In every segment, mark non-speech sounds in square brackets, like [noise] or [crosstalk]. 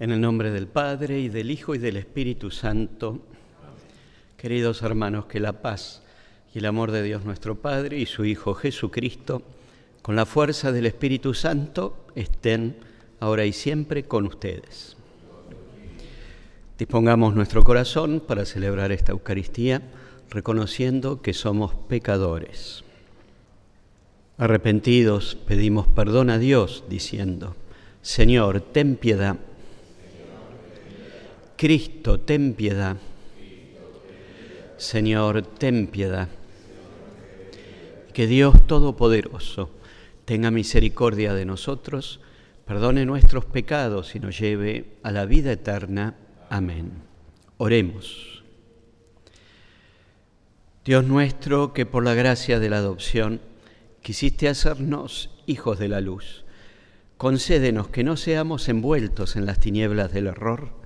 En el nombre del Padre y del Hijo y del Espíritu Santo, queridos hermanos, que la paz y el amor de Dios nuestro Padre y su Hijo Jesucristo, con la fuerza del Espíritu Santo, estén ahora y siempre con ustedes. Dispongamos nuestro corazón para celebrar esta Eucaristía, reconociendo que somos pecadores. Arrepentidos pedimos perdón a Dios, diciendo, Señor, ten piedad. Cristo, ten piedad. Señor, ten piedad. Que Dios Todopoderoso tenga misericordia de nosotros, perdone nuestros pecados y nos lleve a la vida eterna. Amén. Oremos. Dios nuestro, que por la gracia de la adopción quisiste hacernos hijos de la luz, concédenos que no seamos envueltos en las tinieblas del error,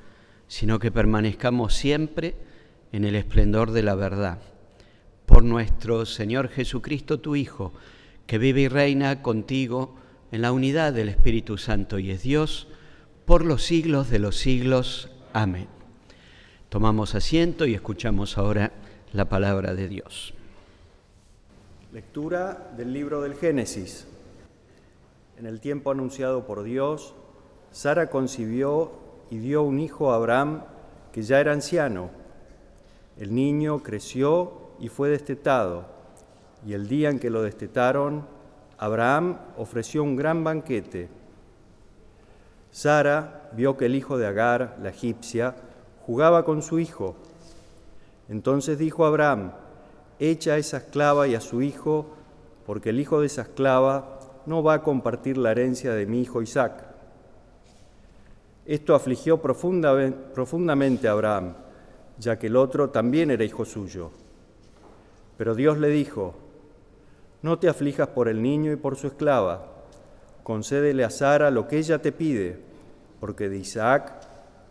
sino que permanezcamos siempre en el esplendor de la verdad. Por nuestro Señor Jesucristo, tu Hijo, que vive y reina contigo en la unidad del Espíritu Santo y es Dios, por los siglos de los siglos. Amén. Tomamos asiento y escuchamos ahora la palabra de Dios. Lectura del libro del Génesis. En el tiempo anunciado por Dios, Sara concibió y dio un hijo a Abraham que ya era anciano. El niño creció y fue destetado, y el día en que lo destetaron, Abraham ofreció un gran banquete. Sara vio que el hijo de Agar, la egipcia, jugaba con su hijo. Entonces dijo Abraham, echa a esa esclava y a su hijo, porque el hijo de esa esclava no va a compartir la herencia de mi hijo Isaac. Esto afligió profundamente a Abraham, ya que el otro también era hijo suyo. Pero Dios le dijo, no te aflijas por el niño y por su esclava, concédele a Sara lo que ella te pide, porque de Isaac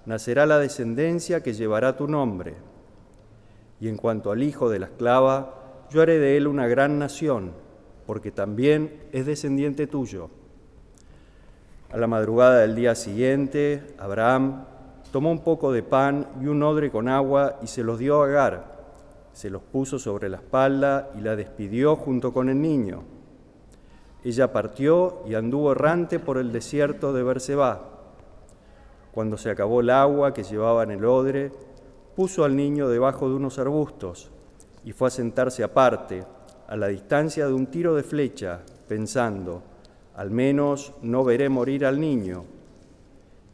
nacerá la descendencia que llevará tu nombre. Y en cuanto al hijo de la esclava, yo haré de él una gran nación, porque también es descendiente tuyo. A la madrugada del día siguiente, Abraham tomó un poco de pan y un odre con agua y se los dio a Agar. Se los puso sobre la espalda y la despidió junto con el niño. Ella partió y anduvo errante por el desierto de Berseba. Cuando se acabó el agua que llevaba en el odre, puso al niño debajo de unos arbustos y fue a sentarse aparte, a la distancia de un tiro de flecha, pensando, al menos no veré morir al niño.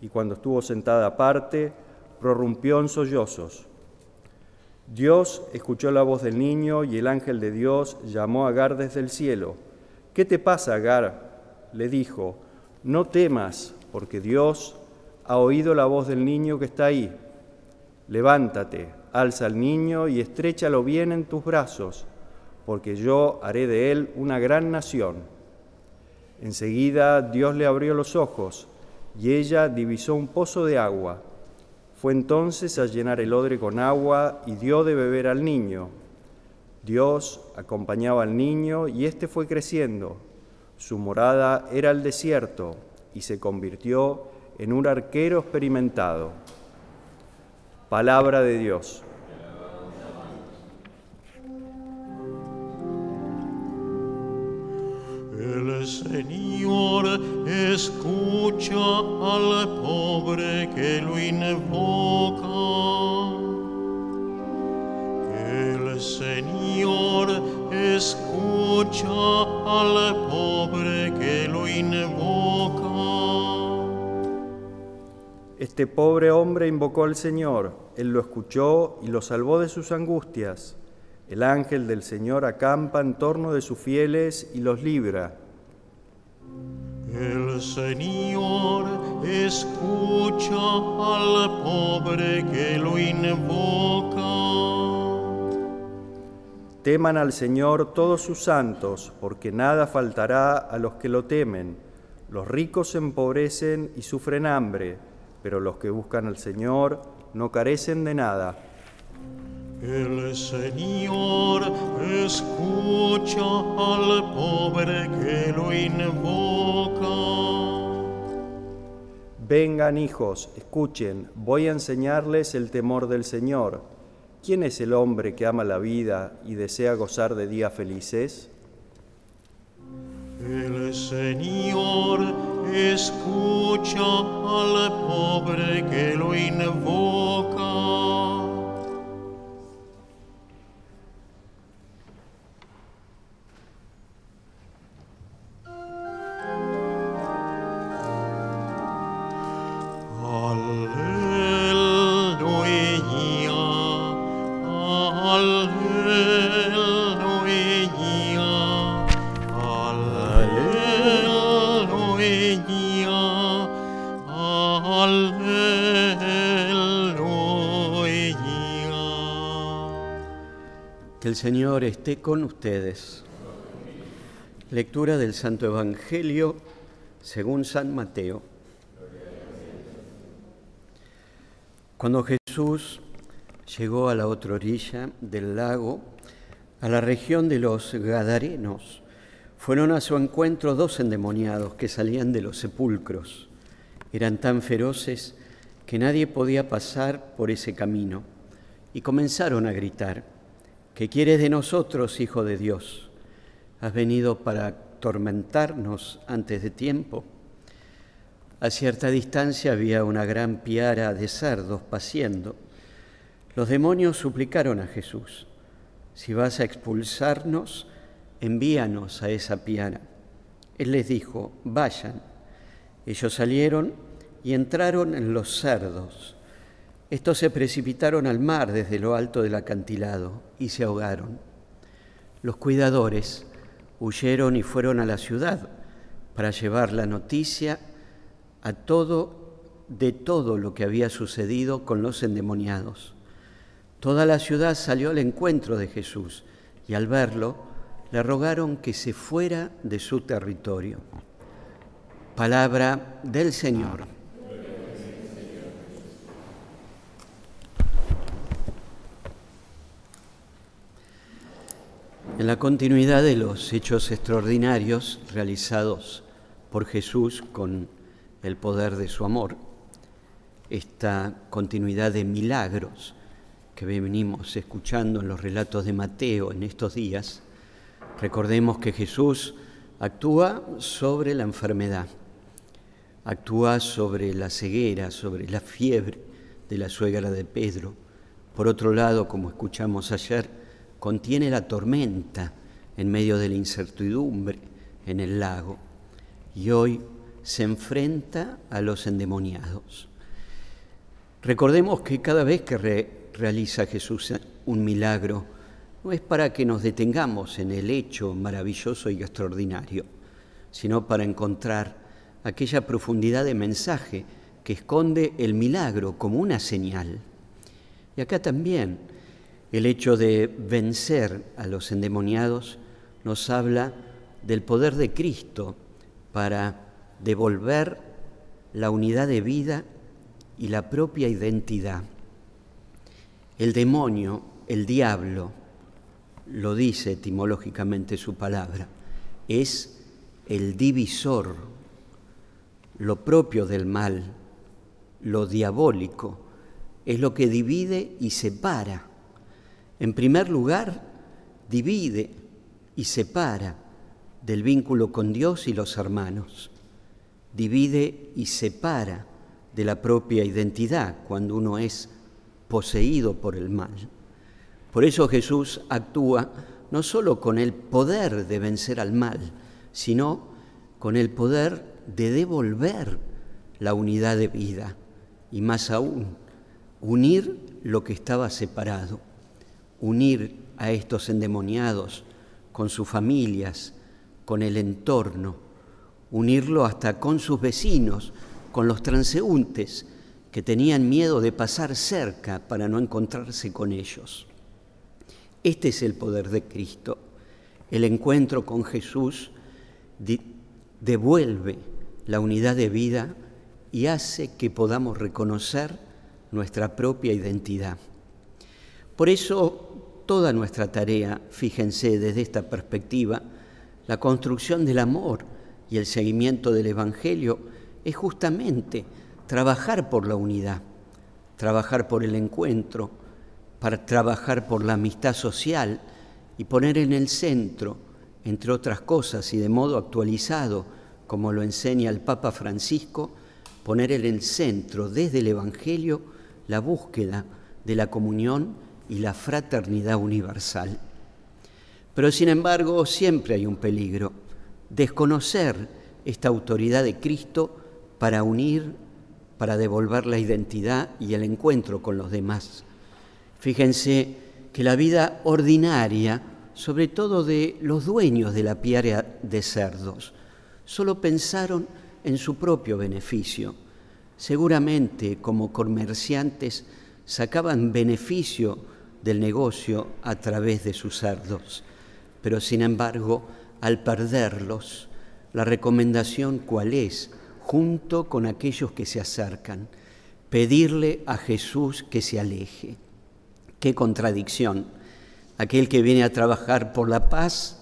Y cuando estuvo sentada aparte, prorrumpió en sollozos. Dios escuchó la voz del niño y el ángel de Dios llamó a Agar desde el cielo. ¿Qué te pasa, Agar? le dijo, no temas, porque Dios ha oído la voz del niño que está ahí. Levántate, alza al niño y estrechalo bien en tus brazos, porque yo haré de él una gran nación Enseguida Dios le abrió los ojos y ella divisó un pozo de agua. Fue entonces a llenar el odre con agua y dio de beber al niño. Dios acompañaba al niño y éste fue creciendo. Su morada era el desierto y se convirtió en un arquero experimentado. Palabra de Dios. Señor escucha al pobre que lo invoca. El Señor escucha al pobre que lo invoca. Este pobre hombre invocó al Señor, Él lo escuchó y lo salvó de sus angustias. El ángel del Señor acampa en torno de sus fieles y los libra. El Señor escucha al pobre que lo invoca. Teman al Señor todos sus santos, porque nada faltará a los que lo temen. Los ricos se empobrecen y sufren hambre, pero los que buscan al Señor no carecen de nada. El Señor escucha al pobre que lo invoca. Vengan hijos, escuchen, voy a enseñarles el temor del Señor. ¿Quién es el hombre que ama la vida y desea gozar de días felices? El Señor escucha al pobre que lo invoca. Señor esté con ustedes. Lectura del Santo Evangelio según San Mateo. Cuando Jesús llegó a la otra orilla del lago, a la región de los Gadarenos, fueron a su encuentro dos endemoniados que salían de los sepulcros. Eran tan feroces que nadie podía pasar por ese camino y comenzaron a gritar, ¿qué quieres de nosotros, Hijo de Dios? ¿Has venido para atormentarnos antes de tiempo? A cierta distancia había una gran piara de cerdos paciendo. Los demonios suplicaron a Jesús, si vas a expulsarnos, envíanos a esa piara. Él les dijo, vayan. Ellos salieron y entraron en los cerdos. Estos se precipitaron al mar desde lo alto del acantilado y se ahogaron. Los cuidadores huyeron y fueron a la ciudad para llevar la noticia a todo de todo lo que había sucedido con los endemoniados. Toda la ciudad salió al encuentro de Jesús y al verlo le rogaron que se fuera de su territorio. Palabra del Señor. En la continuidad de los hechos extraordinarios realizados por Jesús con el poder de su amor, esta continuidad de milagros que venimos escuchando en los relatos de Mateo en estos días, recordemos que Jesús actúa sobre la enfermedad, actúa sobre la ceguera, sobre la fiebre de la suegra de Pedro. Por otro lado, como escuchamos ayer, contiene la tormenta en medio de la incertidumbre en el lago. Y hoy se enfrenta a los endemoniados. Recordemos que cada vez que re realiza Jesús un milagro, no es para que nos detengamos en el hecho maravilloso y extraordinario, sino para encontrar aquella profundidad de mensaje que esconde el milagro como una señal. Y acá también el hecho de vencer a los endemoniados nos habla del poder de Cristo para devolver la unidad de vida y la propia identidad. El demonio, el diablo, lo dice etimológicamente su palabra, es el divisor, lo propio del mal, lo diabólico, es lo que divide y separa. En primer lugar, divide y separa del vínculo con Dios y los hermanos. Divide y separa de la propia identidad cuando uno es poseído por el mal. Por eso Jesús actúa no solo con el poder de vencer al mal, sino con el poder de devolver la unidad de vida y más aún, unir lo que estaba separado, unir a estos endemoniados con sus familias, con el entorno, unirlo hasta con sus vecinos, con los transeúntes que tenían miedo de pasar cerca para no encontrarse con ellos. Este es el poder de Cristo. El encuentro con Jesús devuelve la unidad de vida y hace que podamos reconocer nuestra propia identidad. Por eso, toda nuestra tarea, fíjense desde esta perspectiva, la construcción del amor y el seguimiento del Evangelio es justamente trabajar por la unidad, trabajar por el encuentro, para trabajar por la amistad social y poner en el centro, entre otras cosas y de modo actualizado, como lo enseña el Papa Francisco, poner en el centro desde el Evangelio la búsqueda de la comunión y la fraternidad universal. Pero sin embargo siempre hay un peligro, desconocer esta autoridad de Cristo para unir, para devolver la identidad y el encuentro con los demás. Fíjense que la vida ordinaria, sobre todo de los dueños de la piara de cerdos, solo pensaron en su propio beneficio. Seguramente como comerciantes sacaban beneficio del negocio a través de sus cerdos, pero sin embargo, al perderlos, la recomendación cuál es, junto con aquellos que se acercan, pedirle a Jesús que se aleje. Qué contradicción. Aquel que viene a trabajar por la paz,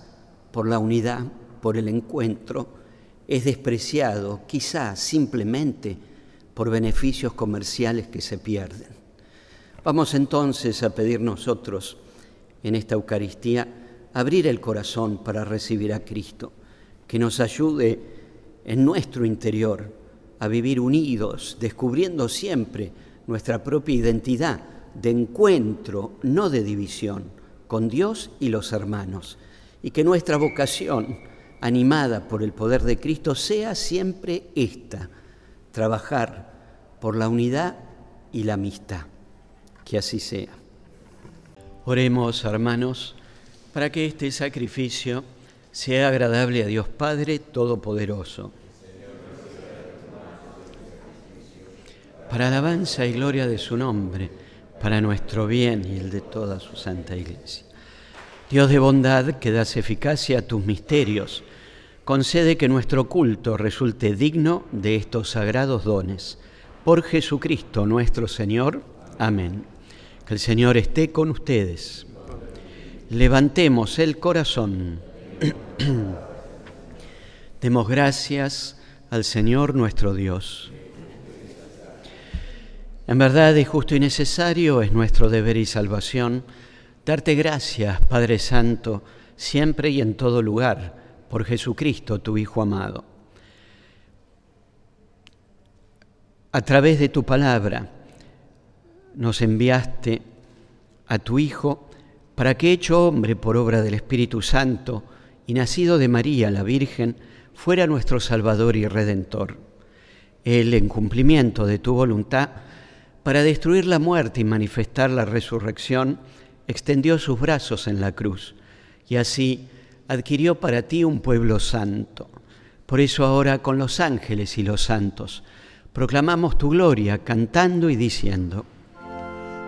por la unidad, por el encuentro, es despreciado, quizá simplemente por beneficios comerciales que se pierden. Vamos entonces a pedir nosotros en esta Eucaristía abrir el corazón para recibir a Cristo, que nos ayude en nuestro interior a vivir unidos, descubriendo siempre nuestra propia identidad de encuentro, no de división, con Dios y los hermanos, y que nuestra vocación, animada por el poder de Cristo, sea siempre esta, trabajar por la unidad y la amistad. Que así sea. Oremos, hermanos, para que este sacrificio sea agradable a Dios Padre Todopoderoso. Para alabanza y gloria de su nombre, para nuestro bien y el de toda su santa iglesia. Dios de bondad, que das eficacia a tus misterios, concede que nuestro culto resulte digno de estos sagrados dones. Por Jesucristo nuestro Señor. Amén. Que el Señor esté con ustedes. Levantemos el corazón. [clears throat] Demos gracias al Señor nuestro Dios. En verdad es justo y necesario, es nuestro deber y salvación, darte gracias, Padre Santo, siempre y en todo lugar por Jesucristo, tu Hijo amado. A través de tu palabra nos enviaste a tu Hijo para que, hecho hombre por obra del Espíritu Santo y nacido de María la Virgen, fuera nuestro Salvador y Redentor. Él, en cumplimiento de tu voluntad, para destruir la muerte y manifestar la resurrección, extendió sus brazos en la cruz y así adquirió para ti un pueblo santo. Por eso ahora con los ángeles y los santos proclamamos tu gloria cantando y diciendo,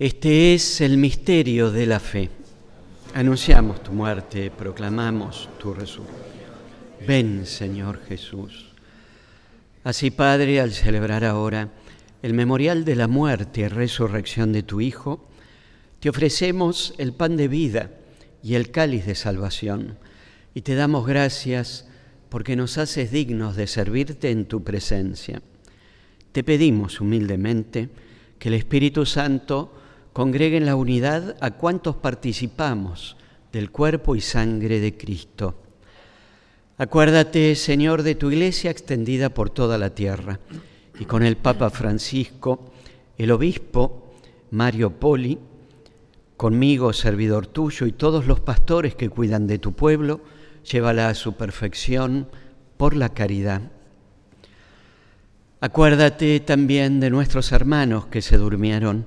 Este es el misterio de la fe. Anunciamos tu muerte, proclamamos tu resurrección. Ven, Señor Jesús. Así, Padre, al celebrar ahora el memorial de la muerte y resurrección de tu Hijo, te ofrecemos el pan de vida y el cáliz de salvación, y te damos gracias porque nos haces dignos de servirte en tu presencia. Te pedimos humildemente que el Espíritu Santo congregue en la unidad a cuantos participamos del cuerpo y sangre de Cristo. Acuérdate, Señor, de tu iglesia extendida por toda la tierra y con el Papa Francisco, el obispo Mario Poli, conmigo, servidor tuyo, y todos los pastores que cuidan de tu pueblo, llévala a su perfección por la caridad. Acuérdate también de nuestros hermanos que se durmieron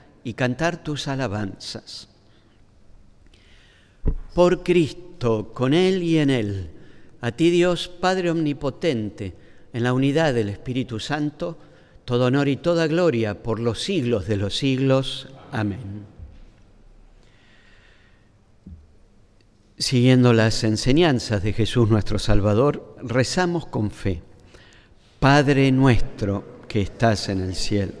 y cantar tus alabanzas. Por Cristo, con Él y en Él, a ti Dios Padre Omnipotente, en la unidad del Espíritu Santo, todo honor y toda gloria por los siglos de los siglos. Amén. Siguiendo las enseñanzas de Jesús nuestro Salvador, rezamos con fe. Padre nuestro que estás en el cielo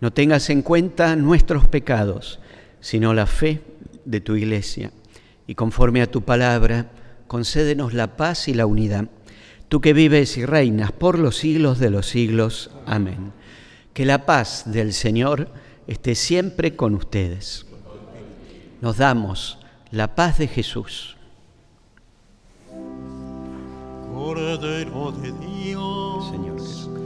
No tengas en cuenta nuestros pecados, sino la fe de tu iglesia. Y conforme a tu palabra, concédenos la paz y la unidad. Tú que vives y reinas por los siglos de los siglos. Amén. Que la paz del Señor esté siempre con ustedes. Nos damos la paz de Jesús. Cordero de Dios, Señor Jesús.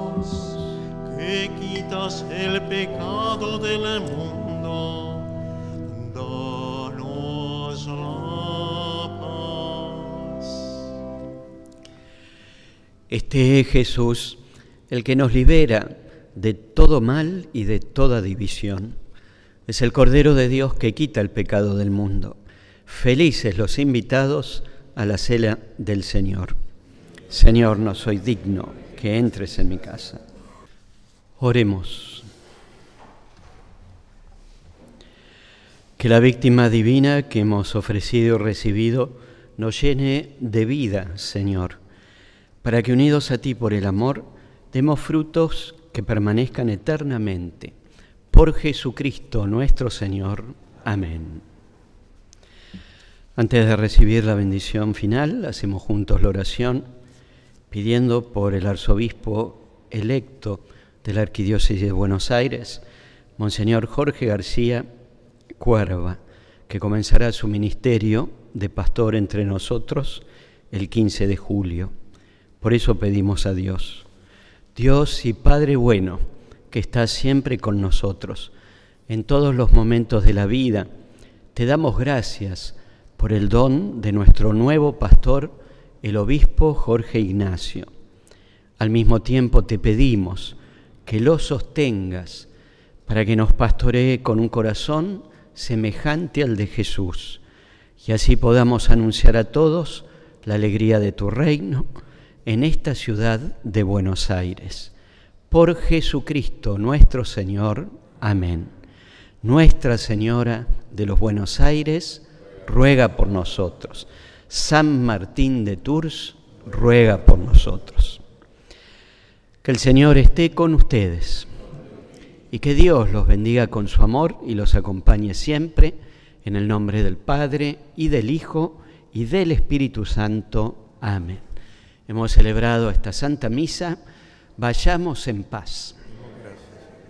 el pecado del mundo. Este es Jesús, el que nos libera de todo mal y de toda división. Es el Cordero de Dios que quita el pecado del mundo. Felices los invitados a la cena del Señor. Señor, no soy digno que entres en mi casa. Oremos. Que la víctima divina que hemos ofrecido y recibido nos llene de vida, Señor, para que unidos a ti por el amor, demos frutos que permanezcan eternamente. Por Jesucristo nuestro Señor. Amén. Antes de recibir la bendición final, hacemos juntos la oración pidiendo por el arzobispo electo de la Arquidiócesis de Buenos Aires, Monseñor Jorge García Cuerva, que comenzará su ministerio de pastor entre nosotros el 15 de julio. Por eso pedimos a Dios, Dios y Padre bueno, que está siempre con nosotros en todos los momentos de la vida, te damos gracias por el don de nuestro nuevo pastor, el obispo Jorge Ignacio. Al mismo tiempo te pedimos que lo sostengas para que nos pastoree con un corazón semejante al de Jesús y así podamos anunciar a todos la alegría de tu reino en esta ciudad de Buenos Aires. Por Jesucristo nuestro Señor. Amén. Nuestra Señora de los Buenos Aires, ruega por nosotros. San Martín de Tours, ruega por nosotros. Que el Señor esté con ustedes y que Dios los bendiga con su amor y los acompañe siempre en el nombre del Padre y del Hijo y del Espíritu Santo. Amén. Hemos celebrado esta Santa Misa. Vayamos en paz.